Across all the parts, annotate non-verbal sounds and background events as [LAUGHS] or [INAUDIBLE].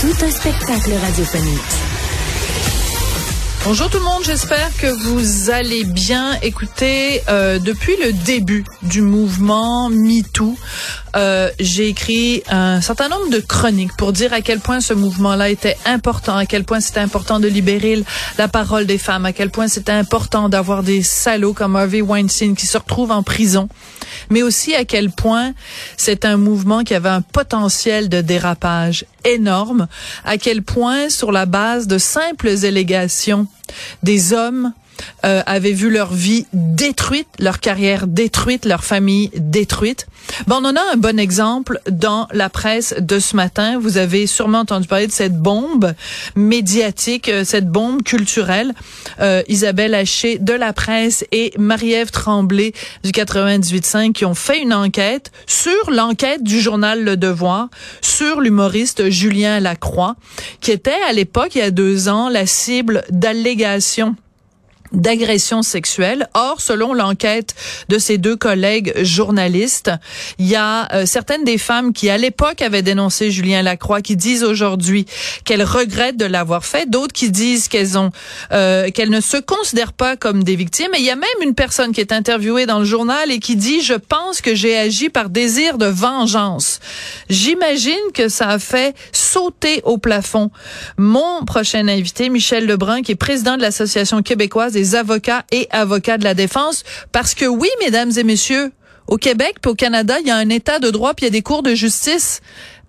Tout un spectacle radiophonique. Bonjour tout le monde, j'espère que vous allez bien. Écoutez, euh, depuis le début du mouvement MeToo, euh, j'ai écrit un certain nombre de chroniques pour dire à quel point ce mouvement-là était important, à quel point c'était important de libérer la parole des femmes, à quel point c'était important d'avoir des salauds comme Harvey Weinstein qui se retrouvent en prison, mais aussi à quel point c'est un mouvement qui avait un potentiel de dérapage énorme, à quel point sur la base de simples allégations, des hommes euh, avaient vu leur vie détruite, leur carrière détruite, leur famille détruite. Bon, on en a un bon exemple dans la presse de ce matin. Vous avez sûrement entendu parler de cette bombe médiatique, euh, cette bombe culturelle. Euh, Isabelle Haché de la presse et Marie-Ève Tremblay du 98.5 qui ont fait une enquête sur l'enquête du journal Le Devoir sur l'humoriste Julien Lacroix, qui était à l'époque, il y a deux ans, la cible d'allégations d'agression sexuelle. Or, selon l'enquête de ces deux collègues journalistes, il y a euh, certaines des femmes qui, à l'époque, avaient dénoncé Julien Lacroix, qui disent aujourd'hui qu'elles regrettent de l'avoir fait, d'autres qui disent qu'elles ont, euh, qu'elles ne se considèrent pas comme des victimes. Et il y a même une personne qui est interviewée dans le journal et qui dit, je pense que j'ai agi par désir de vengeance. J'imagine que ça a fait sauter au plafond mon prochain invité, Michel Lebrun, qui est président de l'Association québécoise des avocats et avocats de la défense. Parce que oui, mesdames et messieurs, au Québec puis au Canada, il y a un état de droit puis il y a des cours de justice.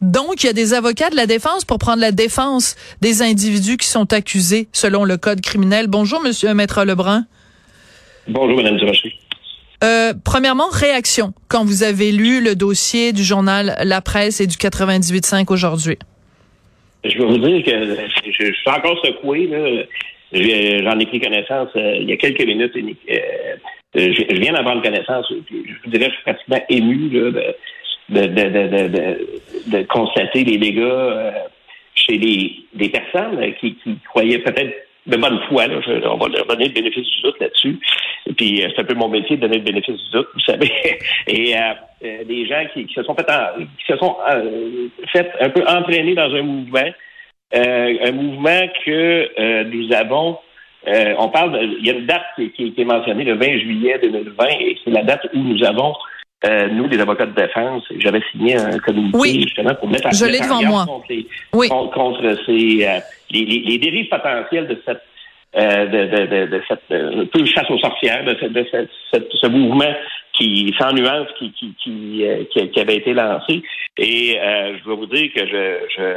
Donc, il y a des avocats de la défense pour prendre la défense des individus qui sont accusés selon le code criminel. Bonjour, monsieur Maître Lebrun. Bonjour, madame Durocher. Euh, premièrement, réaction quand vous avez lu le dossier du journal La Presse et du 98.5 aujourd'hui. Je vais vous dire que je, suis encore secoué. Là. J'en ai pris connaissance euh, il y a quelques minutes. Euh, je, viens d'en prendre connaissance. Je vous dirais, je suis pratiquement ému de, de, de, de, constater les dégâts euh, chez des personnes qui, qui croyaient peut-être de bonne foi. Là, on va leur donner le bénéfice du doute là-dessus. Puis c'est un peu mon métier de donner le bénéfice du doute, vous savez. [LAUGHS] Et euh, des gens qui, qui, se sont fait qui se sont fait un peu entraîner dans un mouvement euh, un mouvement que euh, nous avons. Euh, on parle, il y a une date qui, est mentionnée, le 20 juillet 2020, et c'est la date où nous avons, nous, des avocats de défense, j'avais signé un communiqué justement pour mettre en Je l'ai devant moi. contre, oui. contre, ces, les, les, dérives potentielles de cette de, de, de, cette peu chasse aux sorcières de, de ce mouvement qui sans nuance qui qui, qui, qui, avait été lancé et je dois vous dire que je, je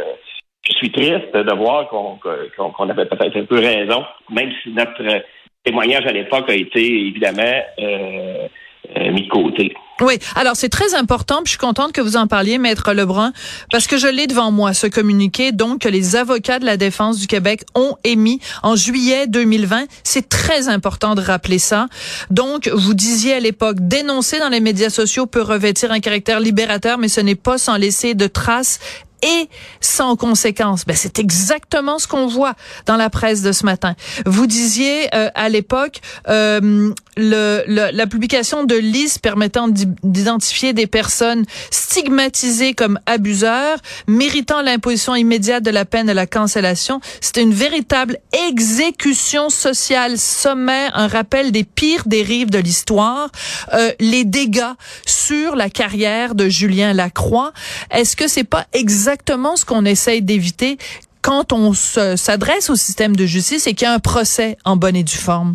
je suis triste de voir qu'on avait peut-être un peu raison, même si notre témoignage à l'époque a été évidemment euh, euh, mis de côté. Oui, alors c'est très important, puis je suis contente que vous en parliez, Maître Lebrun, parce que je l'ai devant moi, ce communiqué, donc, que les avocats de la défense du Québec ont émis en juillet 2020. C'est très important de rappeler ça. Donc, vous disiez à l'époque, dénoncer dans les médias sociaux peut revêtir un caractère libérateur, mais ce n'est pas sans laisser de traces et sans conséquence. Ben, c'est exactement ce qu'on voit dans la presse de ce matin. Vous disiez euh, à l'époque euh, le, la publication de listes permettant d'identifier des personnes stigmatisées comme abuseurs, méritant l'imposition immédiate de la peine de la cancellation. C'était une véritable exécution sociale sommaire, un rappel des pires dérives de l'histoire, euh, les dégâts sur la carrière de Julien Lacroix. Est-ce que c'est pas exactement exactement ce qu'on essaye d'éviter quand on s'adresse au système de justice et qu'il y a un procès en bonne et due forme.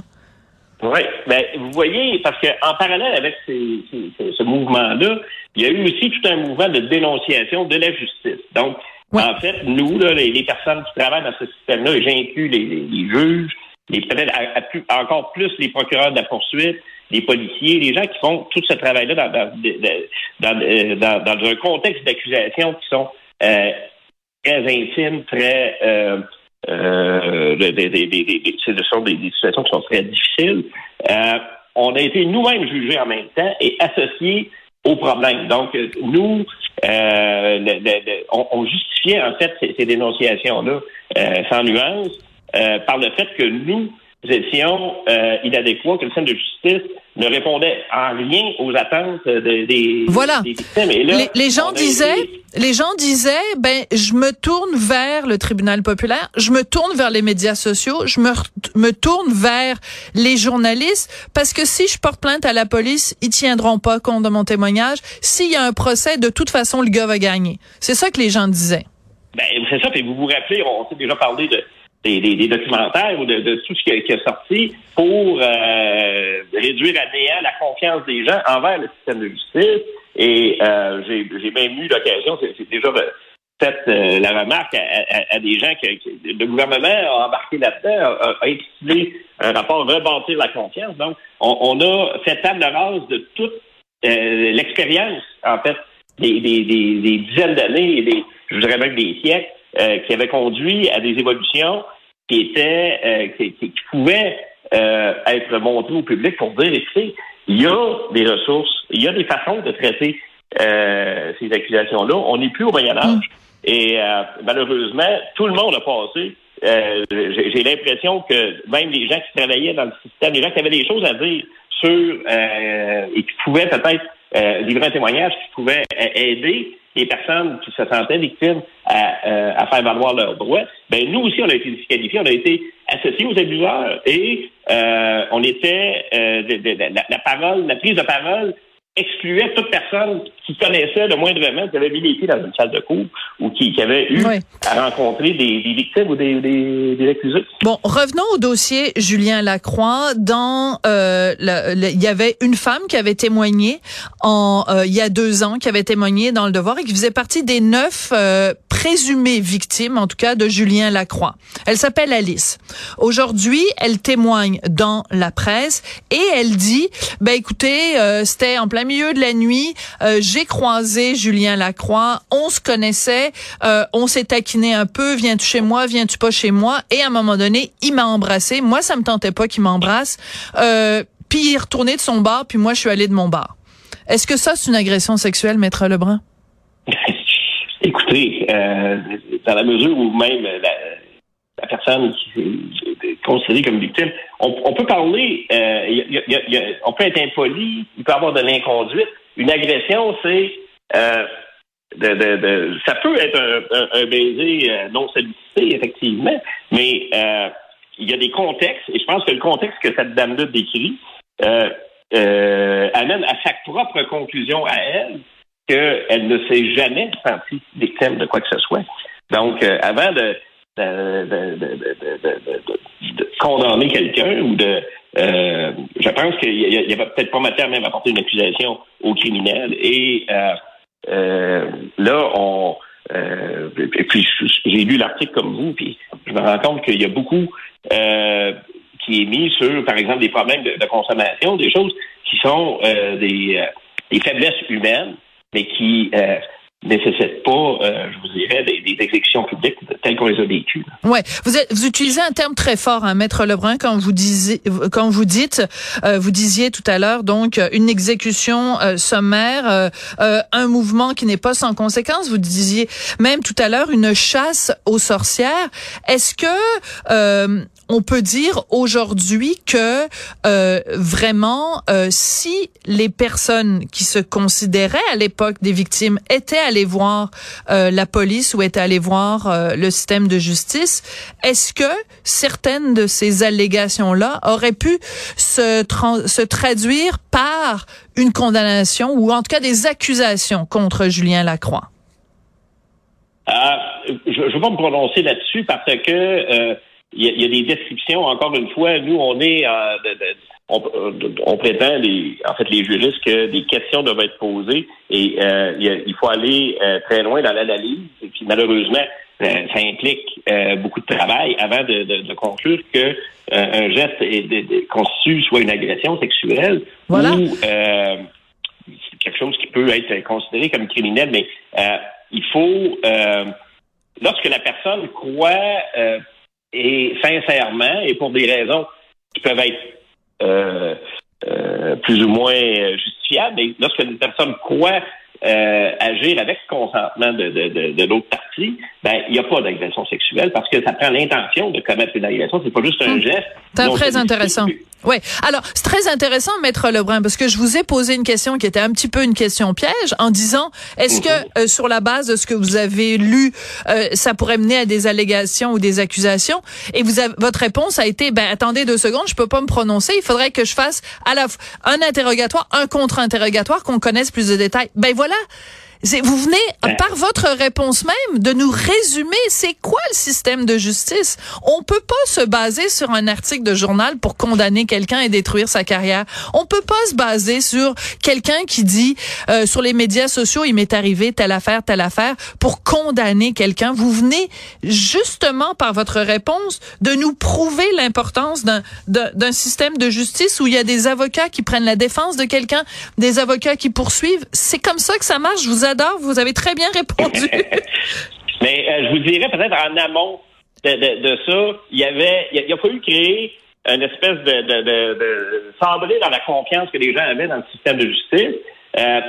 Oui, ben vous voyez, parce qu'en parallèle avec ce mouvement-là, il y a eu aussi tout un mouvement de dénonciation de la justice. Donc, en fait, nous, les, personnes qui travaillent dans ce système-là, et j'inclus les, les, juges, les peut-être encore plus les procureurs de la poursuite, les policiers, les gens qui font tout ce travail-là dans, dans, dans, dans, un contexte d'accusation qui sont euh, très intimes, très euh, euh, des, des, des, des, situations qui sont très difficiles. Euh, on a été nous-mêmes jugés en même temps et associés au problème. Donc, nous, euh, on, justifiait en fait ces, ces dénonciations-là euh, sans nuance euh, par le fait que nous étions euh, inadéquats, que le système de justice ne répondait en rien aux attentes des, voilà. victimes. Et là, les, gens disaient, les gens disaient, ben, je me tourne vers le tribunal populaire, je me tourne vers les médias sociaux, je me, me tourne vers les journalistes, parce que si je porte plainte à la police, ils tiendront pas compte de mon témoignage. S'il y a un procès, de toute façon, le gars va gagner. C'est ça que les gens disaient. Ben, c'est ça. Puis vous vous rappelez, on s'est déjà parlé de des, documentaires ou de, tout ce qui a, sorti pour euh, réduire à néant la confiance des gens envers le système de justice. Et euh, j'ai même eu l'occasion, c'est déjà fait euh, la remarque à, des gens que, le gouvernement a embarqué là-dedans, a, a un rapport rebâtir la confiance. Donc, on, a fait table rase de toute l'expérience, en fait, des, dizaines d'années et des, je dirais même des siècles, qui avaient conduit à des évolutions qui était euh, qui, qui, pouvait euh, être montré au public pour dire écoutez, il y a des ressources, il y a des façons de traiter euh, ces accusations-là. On n'est plus au Moyen Âge. Mm. Et malheureusement, tout le monde a passé. J'ai l'impression que même les gens qui travaillaient dans le système, les gens qui avaient des choses à dire sur et qui pouvaient peut-être livrer un témoignage qui pouvait aider les personnes qui se sentaient victimes à, euh, à faire valoir leurs droits, ben nous aussi, on a été disqualifiés, on a été associés aux abuseurs et euh, on était euh, la, parole, la prise de parole excluait toute personne qui connaissait le moindrement, qui avait mis les pieds dans une salle de cours ou qui, avait eu à rencontrer des, victimes ou des, des, accusés. Bon, revenons au dossier Julien Lacroix. Dans euh, il y avait une femme qui avait témoigné en euh, il y a deux ans, qui avait témoigné dans le Devoir et qui faisait partie des neuf euh, présumées victimes, en tout cas, de Julien Lacroix. Elle s'appelle Alice. Aujourd'hui, elle témoigne dans la presse et elle dit, ben écoutez, c'était en plein milieu de la nuit, euh, j'ai croisé Julien Lacroix, on se connaissait, euh, on s'est taquiné un peu, viens-tu chez moi, viens-tu pas chez moi, et à un moment donné, il m'a embrassé. Moi, ça me tentait pas qu'il m'embrasse. Euh, puis il est retourné de son bar, puis moi, je suis allée de mon bar. Est-ce que ça, c'est une agression sexuelle, Maître Lebrun? [LAUGHS] Écoutez, dans la mesure où même la, la personne qui est considérée comme victime, on, peut parler, euh, on peut être impoli, il peut y avoir de l'inconduite. Une agression, c'est euh, de, de, de, ça peut être un, baiser euh, non sollicité, effectivement, mais euh, il y a des contextes, et je pense que le contexte que cette dame-là décrit euh, euh, amène à sa propre conclusion à elle qu'elle ne s'est jamais sentie victime de quoi que ce soit. Donc, avant de de, de, condamner quelqu'un ou de euh, je pense qu'il y, avait peut-être pas matière même à porter une accusation au criminel. Et euh, euh, là on et puis j'ai lu l'article comme vous puis je me rends compte qu'il y a beaucoup qui est mis sur par exemple des problèmes de, consommation des choses qui sont des, des faiblesses humaines mais qui nécessite pas, euh, je vous dirais, des, des, exécutions publiques telles qu'on les a vécues. Ouais, vous, êtes, vous utilisez un terme très fort, hein, maître Lebrun, quand vous disiez, quand vous dites, euh, vous disiez tout à l'heure, donc une exécution euh, sommaire, un mouvement qui n'est pas sans conséquence. Vous disiez même tout à l'heure une chasse aux sorcières. Est-ce que on peut dire aujourd'hui que euh, vraiment, euh, si les personnes qui se considéraient à l'époque des victimes étaient allées voir euh, la police ou étaient allées voir euh, le système de justice, est-ce que certaines de ces allégations-là auraient pu se, traduire par une condamnation ou en tout cas des accusations contre Julien Lacroix? je ne vais pas me prononcer là-dessus parce que il y, a, des descriptions, encore une fois, nous, on est on, prétend, les, en fait, les juristes, que des questions doivent être posées et euh, il, faut aller euh, très loin dans l'analyse. Et puis, malheureusement, euh, ça implique beaucoup de travail avant de, conclure que un geste est, constitue soit une agression sexuelle ou quelque chose qui peut être considéré comme criminel. Mais il faut lorsque la personne croit euh, et sincèrement et pour des raisons qui peuvent être euh, euh, plus ou moins justifiables, mais lorsque une personne croit euh, agir avec consentement de, de, de, de l'autre partie, ben il n'y a pas d'agression sexuelle parce que ça prend l'intention de commettre une agression. C'est pas juste un hmm. geste. C'est très intéressant. Oui. Alors, c'est très intéressant, Maître Lebrun, parce que je vous ai posé une question qui était un petit peu une question piège en disant, est-ce que euh, sur la base de ce que vous avez lu, euh, ça pourrait mener à des allégations ou des accusations? Et vous avez, votre réponse a été, ben attendez deux secondes, je peux pas me prononcer. Il faudrait que je fasse à la un interrogatoire, un contre-interrogatoire, qu'on connaisse plus de détails. Ben voilà. Vous venez, ben. par votre réponse même, de nous résumer c'est quoi le système de justice. On peut pas se baser sur un article de journal pour condamner quelqu'un et détruire sa carrière. On peut pas se baser sur quelqu'un qui dit euh, sur les médias sociaux il m'est arrivé telle affaire, telle affaire pour condamner quelqu'un. Vous venez justement par votre réponse de nous prouver l'importance d'un d'un système de justice où il y a des avocats qui prennent la défense de quelqu'un, des avocats qui poursuivent. C'est comme ça que ça marche. Vous adore. Vous avez très bien répondu. [LAUGHS] [LAUGHS] Mais euh, je vous dirais peut-être en amont de, ça, il y avait, il a, fallu créer une espèce de, de, sabrer dans la confiance que les gens avaient dans le système de justice. Euh,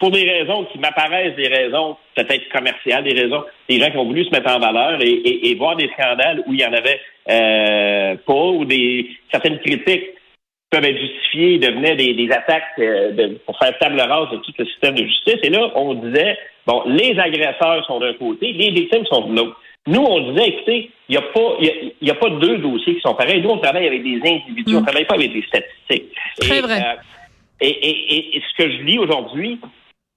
pour des raisons qui m'apparaissent des raisons peut-être commerciales, des raisons des gens qui ont voulu se mettre en valeur et, voir des scandales où il y en avait euh, pas ou des certaines critiques peuvent être justifiées, devenaient des, des attaques euh, pour faire table rase de tout le système de justice. Et là, on disait, bon, les agresseurs sont d'un côté, les victimes sont de l'autre. Nous, on disait, écoutez, il n'y a pas, il y a, pas deux dossiers qui sont pareils. Nous, on travaille avec des individus, on ne mm. travaille pas avec des statistiques. Très vrai. Euh, et, et, et, ce que je lis aujourd'hui,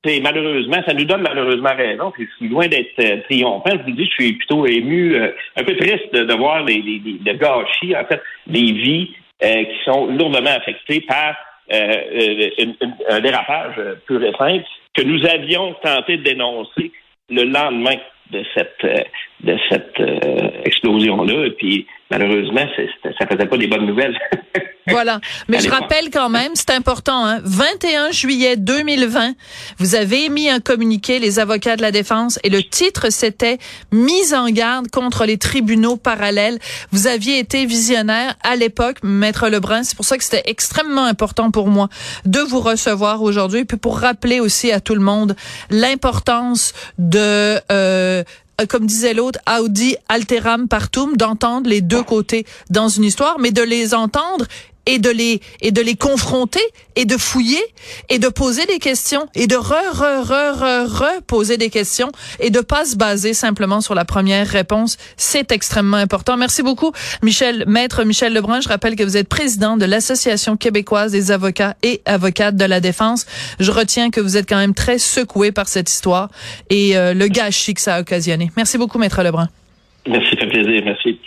c'est malheureusement, ça nous donne malheureusement raison. Puis je suis loin d'être euh, triomphant. Je vous dis, je suis plutôt ému, un peu triste de, voir les, les, les, le gâchis, en fait, des vies qui sont lourdement affectés par euh, euh, un dérapage pur et simple que nous avions tenté de dénoncer le lendemain de cette de cette explosion-là. Et puis malheureusement, ça faisait pas des bonnes nouvelles. [LAUGHS] Voilà. Mais je rappelle quand même, c'est important, hein, 21 juillet 2020, vous avez émis un communiqué, les avocats de la défense, et le titre, c'était Mise en garde contre les tribunaux parallèles. Vous aviez été visionnaire à l'époque, Maître Lebrun. C'est pour ça que c'était extrêmement important pour moi de vous recevoir aujourd'hui, puis pour rappeler aussi à tout le monde l'importance de euh, comme disait l'autre, Audi alteram partum, d'entendre les deux côtés dans une histoire, mais de les entendre et de les et de les confronter et de fouiller et de poser des questions et de re re re re re poser des questions et de pas se baser simplement sur la première réponse, c'est extrêmement important. Merci beaucoup Michel maître Michel Lebrun, je rappelle que vous êtes président de l'Association québécoise des avocats et avocates de la défense. Je retiens que vous êtes quand même très secoué par cette histoire et euh, le gâchis que ça a occasionné. Merci beaucoup maître Lebrun. Merci, ça fait plaisir. Merci.